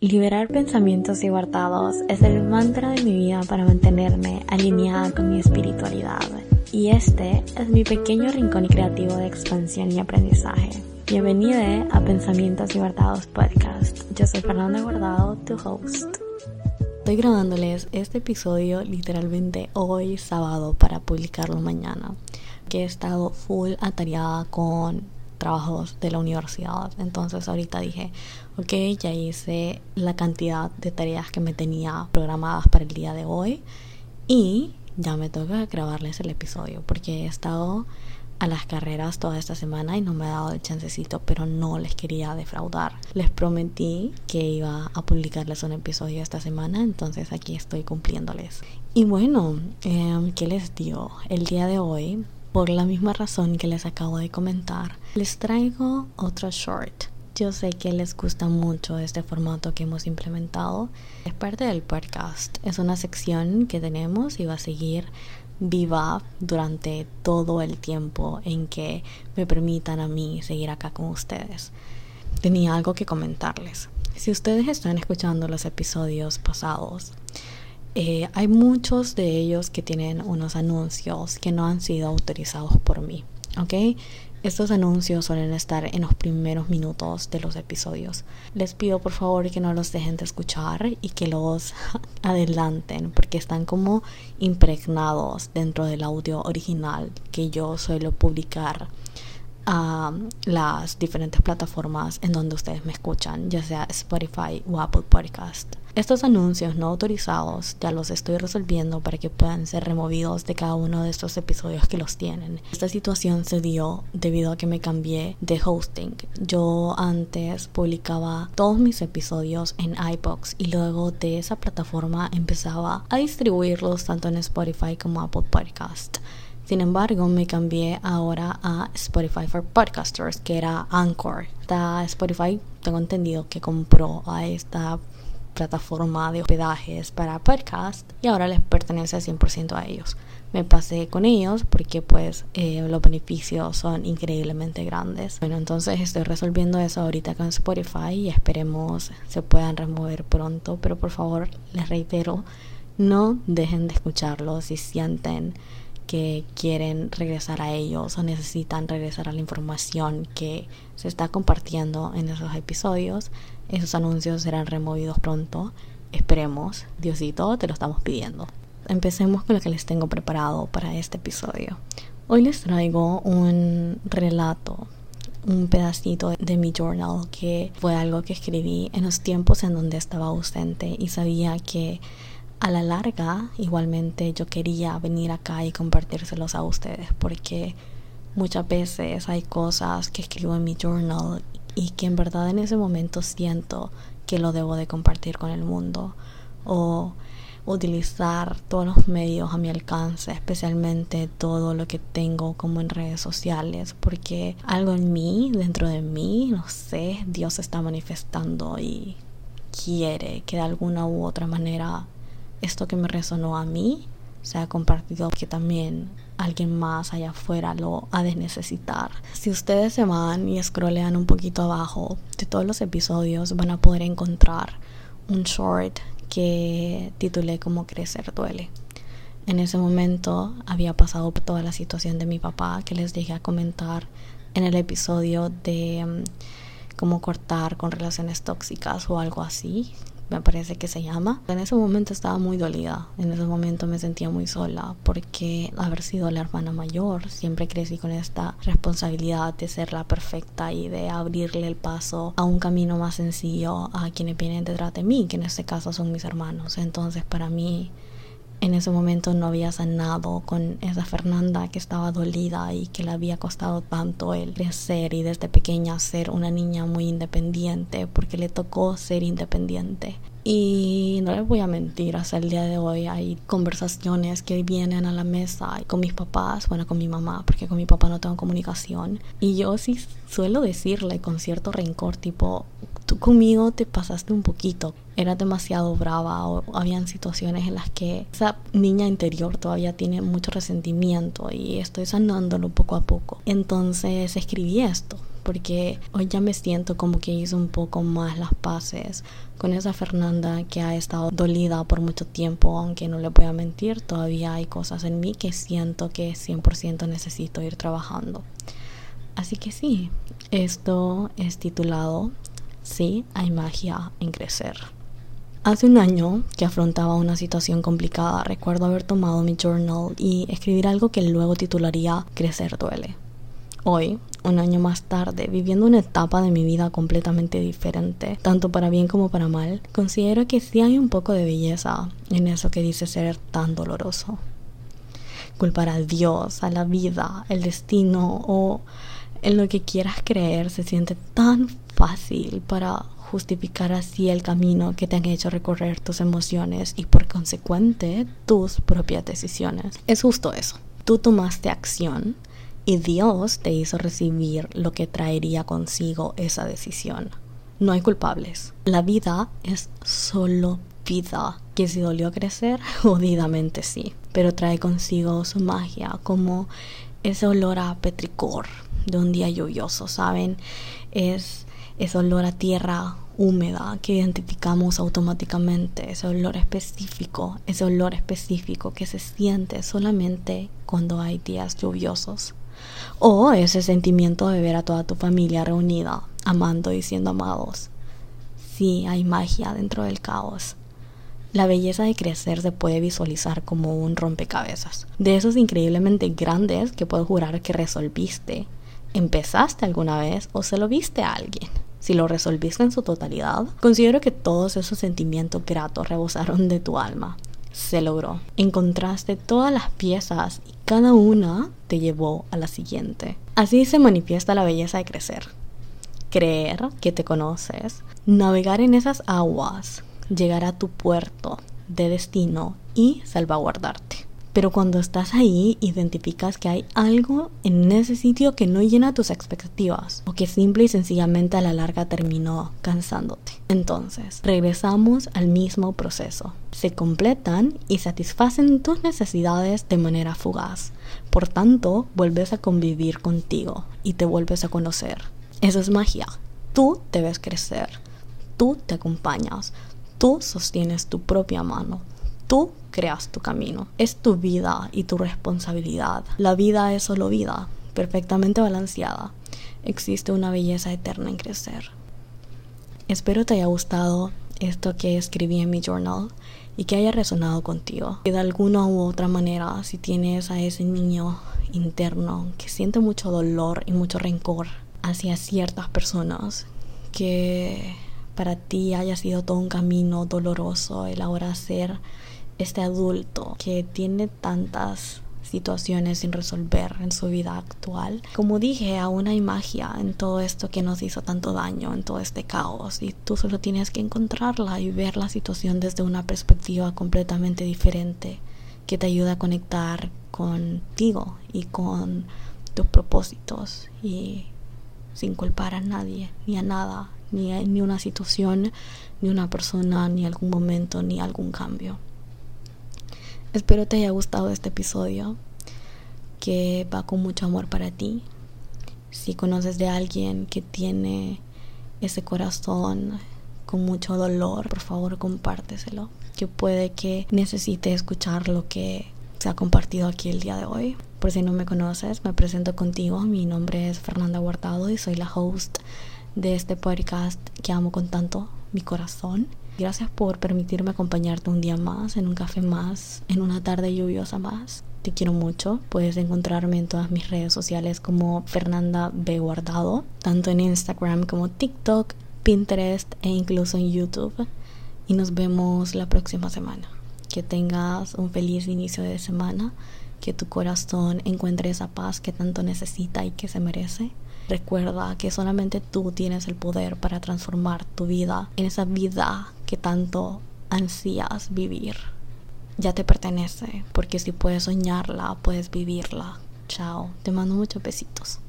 Liberar pensamientos y guardados es el mantra de mi vida para mantenerme alineada con mi espiritualidad. Y este es mi pequeño rincón creativo de expansión y aprendizaje. Bienvenida a Pensamientos y Guardados Podcast. Yo soy Fernanda Guardado, tu host. Estoy grabándoles este episodio literalmente hoy sábado para publicarlo mañana. Que he estado full atareada con trabajos de la universidad. Entonces ahorita dije, ok, ya hice la cantidad de tareas que me tenía programadas para el día de hoy y ya me toca grabarles el episodio porque he estado a las carreras toda esta semana y no me ha dado el chancecito, pero no les quería defraudar. Les prometí que iba a publicarles un episodio esta semana, entonces aquí estoy cumpliéndoles. Y bueno, eh, ¿qué les digo? El día de hoy por la misma razón que les acabo de comentar, les traigo otro short. Yo sé que les gusta mucho este formato que hemos implementado. Es parte del podcast. Es una sección que tenemos y va a seguir viva durante todo el tiempo en que me permitan a mí seguir acá con ustedes. Tenía algo que comentarles. Si ustedes están escuchando los episodios pasados, eh, hay muchos de ellos que tienen unos anuncios que no han sido autorizados por mí, ¿ok? Estos anuncios suelen estar en los primeros minutos de los episodios. Les pido por favor que no los dejen de escuchar y que los adelanten porque están como impregnados dentro del audio original que yo suelo publicar a las diferentes plataformas en donde ustedes me escuchan, ya sea Spotify o Apple Podcast. Estos anuncios no autorizados ya los estoy resolviendo para que puedan ser removidos de cada uno de estos episodios que los tienen. Esta situación se dio debido a que me cambié de hosting. Yo antes publicaba todos mis episodios en iBox y luego de esa plataforma empezaba a distribuirlos tanto en Spotify como Apple Podcast. Sin embargo, me cambié ahora a Spotify for Podcasters, que era Anchor. Esta Spotify, tengo entendido que compró a esta plataforma de hospedajes para podcast y ahora les pertenece al 100% a ellos. Me pasé con ellos porque pues eh, los beneficios son increíblemente grandes. Bueno, entonces estoy resolviendo eso ahorita con Spotify y esperemos se puedan remover pronto, pero por favor les reitero, no dejen de escucharlo si sienten que quieren regresar a ellos o necesitan regresar a la información que se está compartiendo en esos episodios. Esos anuncios serán removidos pronto. Esperemos, Diosito, te lo estamos pidiendo. Empecemos con lo que les tengo preparado para este episodio. Hoy les traigo un relato, un pedacito de mi journal que fue algo que escribí en los tiempos en donde estaba ausente y sabía que a la larga, igualmente yo quería venir acá y compartírselos a ustedes porque muchas veces hay cosas que escribo en mi journal y que en verdad en ese momento siento que lo debo de compartir con el mundo o utilizar todos los medios a mi alcance, especialmente todo lo que tengo como en redes sociales, porque algo en mí, dentro de mí, no sé, Dios está manifestando y quiere que de alguna u otra manera esto que me resonó a mí se ha compartido que también alguien más allá afuera lo ha de necesitar. Si ustedes se van y scrollean un poquito abajo de todos los episodios van a poder encontrar un short que titulé como crecer duele. En ese momento había pasado toda la situación de mi papá que les dejé a comentar en el episodio de um, cómo cortar con relaciones tóxicas o algo así me parece que se llama. En ese momento estaba muy dolida, en ese momento me sentía muy sola porque haber sido la hermana mayor, siempre crecí con esta responsabilidad de ser la perfecta y de abrirle el paso a un camino más sencillo a quienes vienen detrás de mí, que en este caso son mis hermanos. Entonces para mí en ese momento no había sanado con esa Fernanda que estaba dolida y que le había costado tanto el crecer y desde pequeña ser una niña muy independiente porque le tocó ser independiente. Y no les voy a mentir, hasta el día de hoy hay conversaciones que vienen a la mesa con mis papás, bueno, con mi mamá, porque con mi papá no tengo comunicación. Y yo sí suelo decirle con cierto rencor, tipo, tú conmigo te pasaste un poquito, eras demasiado brava o habían situaciones en las que esa niña interior todavía tiene mucho resentimiento y estoy sanándolo poco a poco. Entonces escribí esto porque hoy ya me siento como que hice un poco más las paces con esa Fernanda que ha estado dolida por mucho tiempo, aunque no le voy a mentir, todavía hay cosas en mí que siento que 100% necesito ir trabajando. Así que sí, esto es titulado Sí, hay magia en crecer. Hace un año que afrontaba una situación complicada, recuerdo haber tomado mi journal y escribir algo que luego titularía Crecer duele. Hoy, un año más tarde, viviendo una etapa de mi vida completamente diferente, tanto para bien como para mal, considero que sí hay un poco de belleza en eso que dice ser tan doloroso. Culpar a Dios, a la vida, el destino o en lo que quieras creer se siente tan fácil para justificar así el camino que te han hecho recorrer tus emociones y por consecuente tus propias decisiones. Es justo eso. Tú tomaste acción y Dios te hizo recibir lo que traería consigo esa decisión. No hay culpables. La vida es solo vida. Que si dolió crecer, jodidamente sí. Pero trae consigo su magia, como ese olor a petricor de un día lluvioso, ¿saben? Es ese olor a tierra húmeda que identificamos automáticamente, ese olor específico, ese olor específico que se siente solamente cuando hay días lluviosos. O ese sentimiento de ver a toda tu familia reunida, amando y siendo amados. Sí, hay magia dentro del caos. La belleza de crecer se puede visualizar como un rompecabezas. De esos increíblemente grandes que puedo jurar que resolviste. ¿Empezaste alguna vez o se lo viste a alguien? Si lo resolviste en su totalidad, considero que todos esos sentimientos gratos rebosaron de tu alma se logró. Encontraste todas las piezas y cada una te llevó a la siguiente. Así se manifiesta la belleza de crecer. Creer que te conoces, navegar en esas aguas, llegar a tu puerto de destino y salvaguardarte. Pero cuando estás ahí, identificas que hay algo en ese sitio que no llena tus expectativas o que simple y sencillamente a la larga terminó cansándote. Entonces, regresamos al mismo proceso. Se completan y satisfacen tus necesidades de manera fugaz. Por tanto, vuelves a convivir contigo y te vuelves a conocer. Eso es magia. Tú debes crecer. Tú te acompañas. Tú sostienes tu propia mano. Tú creas tu camino. Es tu vida y tu responsabilidad. La vida es solo vida, perfectamente balanceada. Existe una belleza eterna en crecer. Espero te haya gustado esto que escribí en mi journal y que haya resonado contigo. Y de alguna u otra manera, si tienes a ese niño interno que siente mucho dolor y mucho rencor hacia ciertas personas, que para ti haya sido todo un camino doloroso el ahora ser este adulto que tiene tantas situaciones sin resolver en su vida actual. Como dije, aún hay magia en todo esto que nos hizo tanto daño, en todo este caos, y tú solo tienes que encontrarla y ver la situación desde una perspectiva completamente diferente que te ayuda a conectar contigo y con tus propósitos y sin culpar a nadie ni a nada, ni a ni una situación, ni una persona, ni algún momento, ni algún cambio. Espero te haya gustado este episodio, que va con mucho amor para ti. Si conoces de alguien que tiene ese corazón con mucho dolor, por favor compárteselo, que puede que necesite escuchar lo que se ha compartido aquí el día de hoy. Por si no me conoces, me presento contigo. Mi nombre es Fernanda Guardado y soy la host de este podcast que amo con tanto mi corazón. Gracias por permitirme acompañarte un día más, en un café más, en una tarde lluviosa más. Te quiero mucho. Puedes encontrarme en todas mis redes sociales como Fernanda B. Guardado, tanto en Instagram como TikTok, Pinterest e incluso en YouTube. Y nos vemos la próxima semana. Que tengas un feliz inicio de semana, que tu corazón encuentre esa paz que tanto necesita y que se merece. Recuerda que solamente tú tienes el poder para transformar tu vida en esa vida que tanto ansías vivir. Ya te pertenece, porque si puedes soñarla, puedes vivirla. Chao, te mando muchos besitos.